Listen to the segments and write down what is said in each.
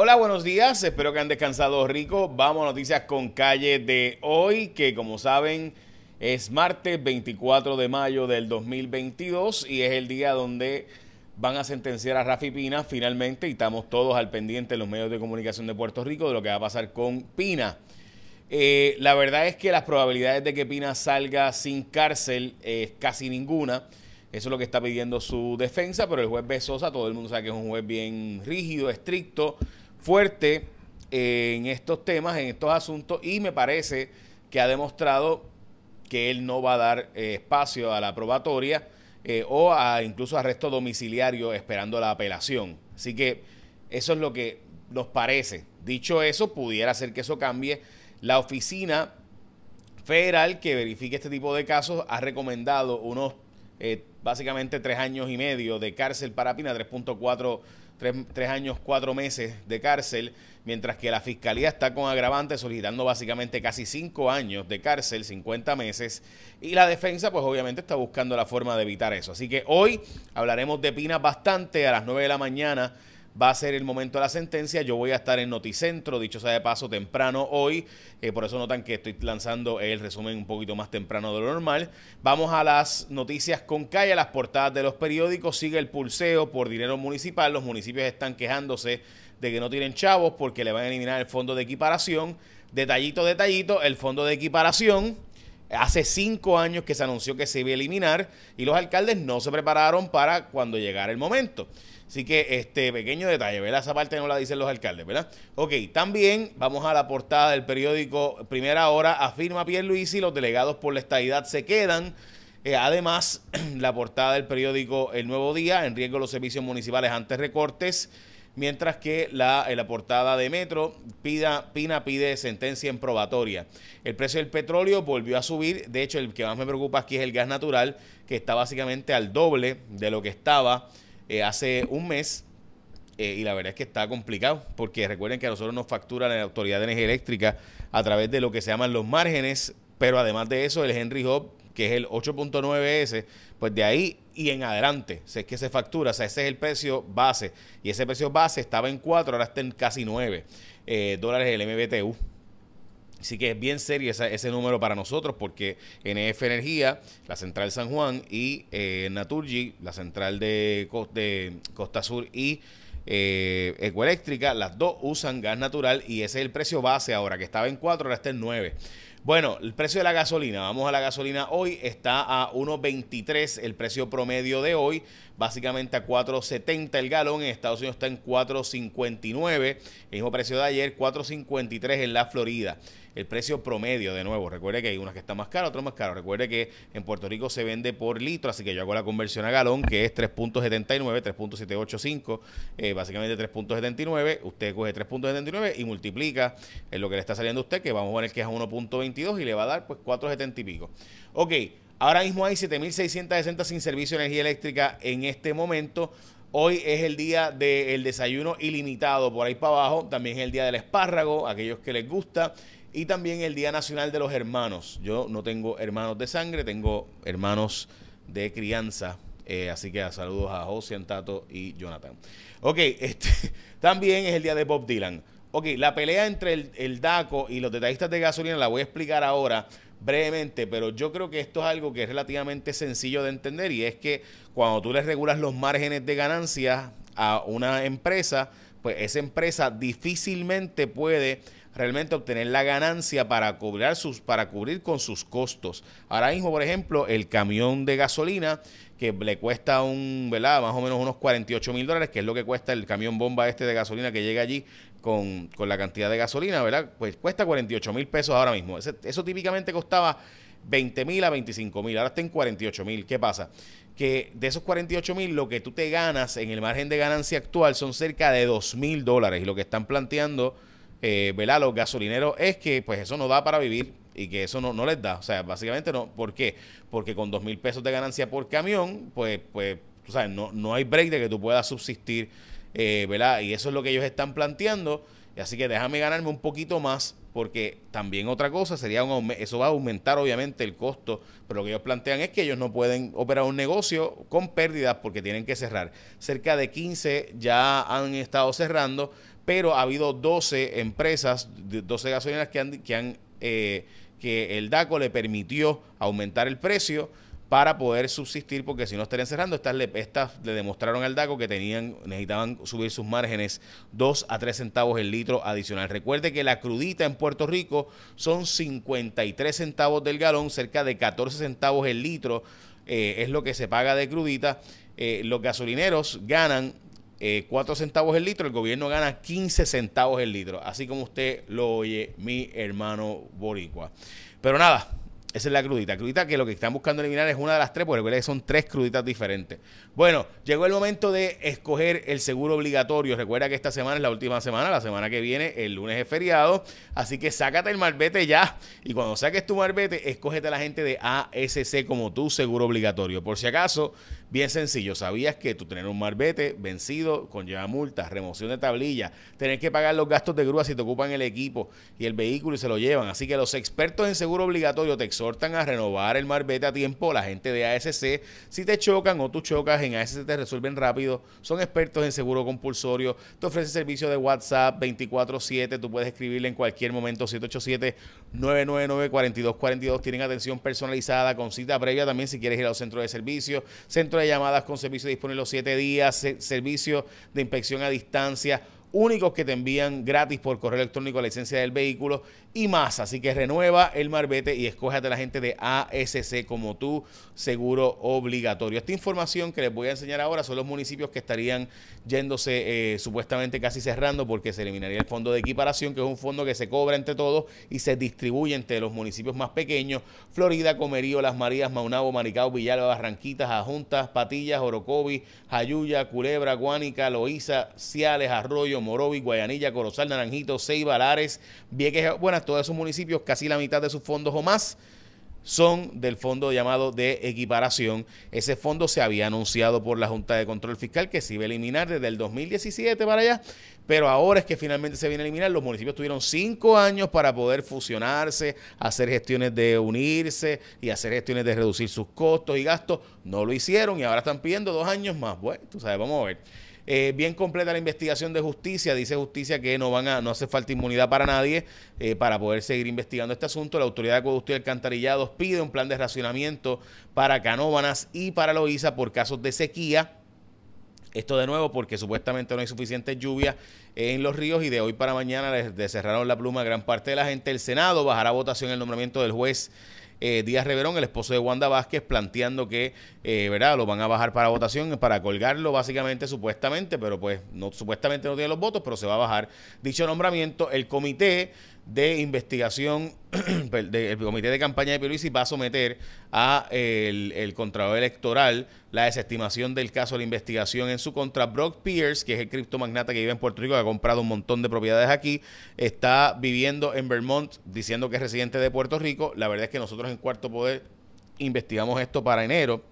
Hola, buenos días. Espero que han descansado rico. Vamos a noticias con calle de hoy, que como saben es martes 24 de mayo del 2022 y es el día donde van a sentenciar a Rafi Pina finalmente y estamos todos al pendiente en los medios de comunicación de Puerto Rico de lo que va a pasar con Pina. Eh, la verdad es que las probabilidades de que Pina salga sin cárcel es casi ninguna. Eso es lo que está pidiendo su defensa, pero el juez Besosa, todo el mundo sabe que es un juez bien rígido, estricto, fuerte en estos temas, en estos asuntos, y me parece que ha demostrado que él no va a dar eh, espacio a la probatoria eh, o a incluso arresto domiciliario esperando la apelación. Así que eso es lo que nos parece. Dicho eso, pudiera ser que eso cambie. La oficina federal que verifique este tipo de casos ha recomendado unos eh, básicamente tres años y medio de cárcel para Pina, 3.4, tres, años, cuatro meses de cárcel, mientras que la fiscalía está con agravante solicitando básicamente casi cinco años de cárcel, 50 meses, y la defensa pues obviamente está buscando la forma de evitar eso. Así que hoy hablaremos de Pina bastante a las 9 de la mañana va a ser el momento de la sentencia. Yo voy a estar en Noticentro, dicho sea de paso, temprano hoy. Eh, por eso notan que estoy lanzando el resumen un poquito más temprano de lo normal. Vamos a las noticias con calle, las portadas de los periódicos. Sigue el pulseo por dinero municipal. Los municipios están quejándose de que no tienen chavos porque le van a eliminar el fondo de equiparación. Detallito, detallito, el fondo de equiparación. Hace cinco años que se anunció que se iba a eliminar y los alcaldes no se prepararon para cuando llegara el momento. Así que este pequeño detalle, ¿verdad? Esa parte no la dicen los alcaldes, ¿verdad? Ok, también vamos a la portada del periódico Primera Hora. Afirma Pierluisi, los delegados por la estadidad se quedan. Eh, además, la portada del periódico El Nuevo Día, en riesgo los servicios municipales ante recortes. Mientras que la, en la portada de Metro, Pida, Pina pide sentencia en probatoria. El precio del petróleo volvió a subir. De hecho, el que más me preocupa aquí es el gas natural, que está básicamente al doble de lo que estaba eh, hace un mes eh, y la verdad es que está complicado porque recuerden que a nosotros nos facturan la Autoridad de Energía Eléctrica a través de lo que se llaman los márgenes, pero además de eso el Henry Hub, que es el 8.9S, pues de ahí y en adelante, es que se factura, o sea, ese es el precio base y ese precio base estaba en 4, ahora está en casi 9 eh, dólares el MBTU. Así que es bien serio ese, número para nosotros porque NF Energía, la central San Juan y eh, Naturgy, la central de, Costa Sur y eh, Ecoeléctrica, las dos usan gas natural y ese es el precio base ahora, que estaba en 4, ahora está en 9. Bueno, el precio de la gasolina, vamos a la gasolina hoy, está a 1.23 el precio promedio de hoy, básicamente a 4.70 el galón, en Estados Unidos está en 4.59, el mismo precio de ayer, 4.53 en la Florida el precio promedio, de nuevo, recuerde que hay unas que están más caras, otras más caras. Recuerde que en Puerto Rico se vende por litro, así que yo hago la conversión a galón, que es 3.79, 3.785, eh, básicamente 3.79. Usted coge 3.79 y multiplica en lo que le está saliendo a usted, que vamos a poner que es a 1.22 y le va a dar pues 4.70 y pico. Ok, ahora mismo hay 7.660 sin servicio de energía eléctrica en este momento. Hoy es el día del desayuno ilimitado por ahí para abajo. También es el día del espárrago, aquellos que les gusta y también el Día Nacional de los Hermanos. Yo no tengo hermanos de sangre, tengo hermanos de crianza. Eh, así que saludos a José, Tato y Jonathan. Ok, este, también es el día de Bob Dylan. Ok, la pelea entre el, el, DACO y los detallistas de gasolina la voy a explicar ahora brevemente, pero yo creo que esto es algo que es relativamente sencillo de entender y es que cuando tú le regulas los márgenes de ganancias a una empresa, pues esa empresa difícilmente puede realmente obtener la ganancia para cubrir, sus, para cubrir con sus costos. Ahora mismo, por ejemplo, el camión de gasolina que le cuesta un, ¿verdad? Más o menos unos 48 mil dólares, que es lo que cuesta el camión bomba este de gasolina que llega allí con, la cantidad de gasolina, ¿verdad? Pues cuesta 48 mil pesos ahora mismo. eso típicamente costaba 20 mil a 25 mil, ahora está en 48 mil. ¿Qué pasa? Que de esos 48 mil, lo que tú te ganas en el margen de ganancia actual son cerca de 2 mil dólares. Y lo que están planteando eh, ¿verdad? Los gasolineros es que pues eso no da para vivir y que eso no, no les da. O sea, básicamente no. ¿Por qué? Porque con dos mil pesos de ganancia por camión, pues, pues, tú sabes, no, no hay break de que tú puedas subsistir, eh, ¿verdad? Y eso es lo que ellos están planteando. Así que déjame ganarme un poquito más, porque también otra cosa sería un eso va a aumentar obviamente el costo, pero lo que ellos plantean es que ellos no pueden operar un negocio con pérdidas porque tienen que cerrar. Cerca de 15 ya han estado cerrando, pero ha habido 12 empresas, 12 gasolineras que han, que han eh, que el DACO le permitió aumentar el precio para poder subsistir, porque si no estarían cerrando, estas le, estas le demostraron al DACO que tenían, necesitaban subir sus márgenes 2 a 3 centavos el litro adicional. Recuerde que la crudita en Puerto Rico son 53 centavos del galón, cerca de 14 centavos el litro eh, es lo que se paga de crudita. Eh, los gasolineros ganan 4 eh, centavos el litro, el gobierno gana 15 centavos el litro, así como usted lo oye, mi hermano boricua. Pero nada, esa es la crudita. Crudita que lo que están buscando eliminar es una de las tres, porque recuerda que son tres cruditas diferentes. Bueno, llegó el momento de escoger el seguro obligatorio. Recuerda que esta semana es la última semana, la semana que viene, el lunes es feriado. Así que sácate el marbete ya. Y cuando saques tu marbete, escógete a la gente de ASC como tu seguro obligatorio. Por si acaso, bien sencillo, ¿sabías que tú tener un marbete vencido conlleva multas, remoción de tablilla, tener que pagar los gastos de grúa si te ocupan el equipo y el vehículo y se lo llevan? Así que los expertos en seguro obligatorio te exhortan a renovar el marbete a tiempo, la gente de ASC, si te chocan o tú chocas, en ASC te resuelven rápido, son expertos en seguro compulsorio, te ofrecen servicio de WhatsApp 24/7, tú puedes escribirle en cualquier momento 787-999-4242, tienen atención personalizada con cita previa también si quieres ir a los centros de servicio, centro llamadas con servicio disponible los 7 días, servicio de inspección a distancia, únicos que te envían gratis por correo electrónico la licencia del vehículo y más. Así que renueva el marbete y escójate a la gente de ASC como tu seguro obligatorio. Esta información que les voy a enseñar ahora son los municipios que estarían yéndose eh, supuestamente casi cerrando porque se eliminaría el fondo de equiparación, que es un fondo que se cobra entre todos y se distribuye entre los municipios más pequeños. Florida, Comerío, Las Marías, Maunabo, Maricao, Villalba, Barranquitas, Ajuntas, Patillas, Orocovi, Jayuya, Culebra, Guánica, Loíza, Ciales, Arroyo, Morovi, Guayanilla, Corozal, Naranjito, Ceiba, Lares, Vieques, buenas, todos esos municipios, casi la mitad de sus fondos o más son del fondo llamado de equiparación. Ese fondo se había anunciado por la Junta de Control Fiscal que se iba a eliminar desde el 2017 para allá, pero ahora es que finalmente se viene a eliminar. Los municipios tuvieron cinco años para poder fusionarse, hacer gestiones de unirse y hacer gestiones de reducir sus costos y gastos. No lo hicieron y ahora están pidiendo dos años más. Bueno, tú sabes, vamos a ver. Eh, bien completa la investigación de justicia. Dice justicia que no van a, no hace falta inmunidad para nadie eh, para poder seguir investigando este asunto. La autoridad de acueducto y alcantarillados pide un plan de racionamiento para Canóbanas y para Loíza por casos de sequía. Esto de nuevo porque supuestamente no hay suficiente lluvia en los ríos y de hoy para mañana les, cerraron la pluma a gran parte de la gente. El Senado bajará votación el nombramiento del juez eh, Díaz Reverón, el esposo de Wanda Vázquez, planteando que, eh, ¿verdad? Lo van a bajar para votación, para colgarlo básicamente, supuestamente, pero pues no, supuestamente no tiene los votos, pero se va a bajar dicho nombramiento. El comité de investigación del comité de campaña de Pierluisi va a someter a el, Electoral la desestimación del caso de la investigación en su contra. Brock Pierce, que es el criptomagnata que vive en Puerto Rico, que ha comprado un montón de propiedades aquí, está viviendo en Vermont diciendo que es residente de Puerto Rico. La verdad es que nosotros en Cuarto Poder investigamos esto para enero.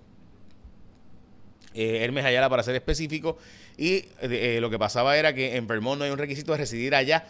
Eh, Hermes Ayala, para ser específico, y eh, eh, lo que pasaba era que en Vermont no hay un requisito de residir allá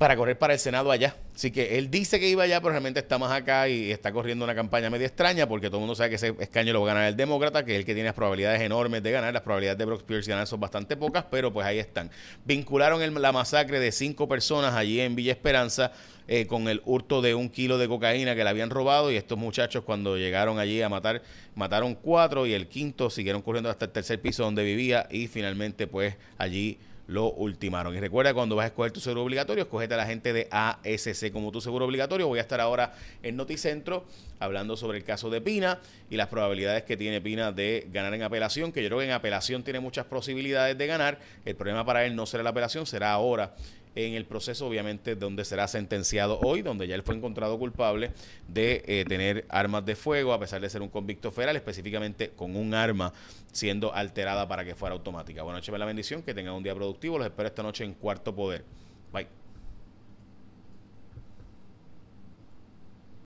para correr para el Senado allá. Así que él dice que iba allá, pero realmente está más acá y está corriendo una campaña medio extraña porque todo el mundo sabe que ese escaño lo va a ganar el demócrata, que es el que tiene las probabilidades enormes de ganar. Las probabilidades de Brock Pierce ganar son bastante pocas, pero pues ahí están. Vincularon la masacre de cinco personas allí en Villa Esperanza eh, con el hurto de un kilo de cocaína que le habían robado y estos muchachos cuando llegaron allí a matar, mataron cuatro y el quinto siguieron corriendo hasta el tercer piso donde vivía y finalmente pues allí lo ultimaron. Y recuerda, cuando vas a escoger tu seguro obligatorio, escogete a la gente de ASC como tu seguro obligatorio. Voy a estar ahora en Noticentro hablando sobre el caso de Pina y las probabilidades que tiene Pina de ganar en apelación, que yo creo que en apelación tiene muchas posibilidades de ganar. El problema para él no será la apelación, será ahora en el proceso, obviamente, donde será sentenciado hoy, donde ya él fue encontrado culpable de eh, tener armas de fuego, a pesar de ser un convicto federal, específicamente con un arma siendo alterada para que fuera automática. Buenas noches, la bendición, que tengan un día productivo. Los espero esta noche en Cuarto Poder. Bye.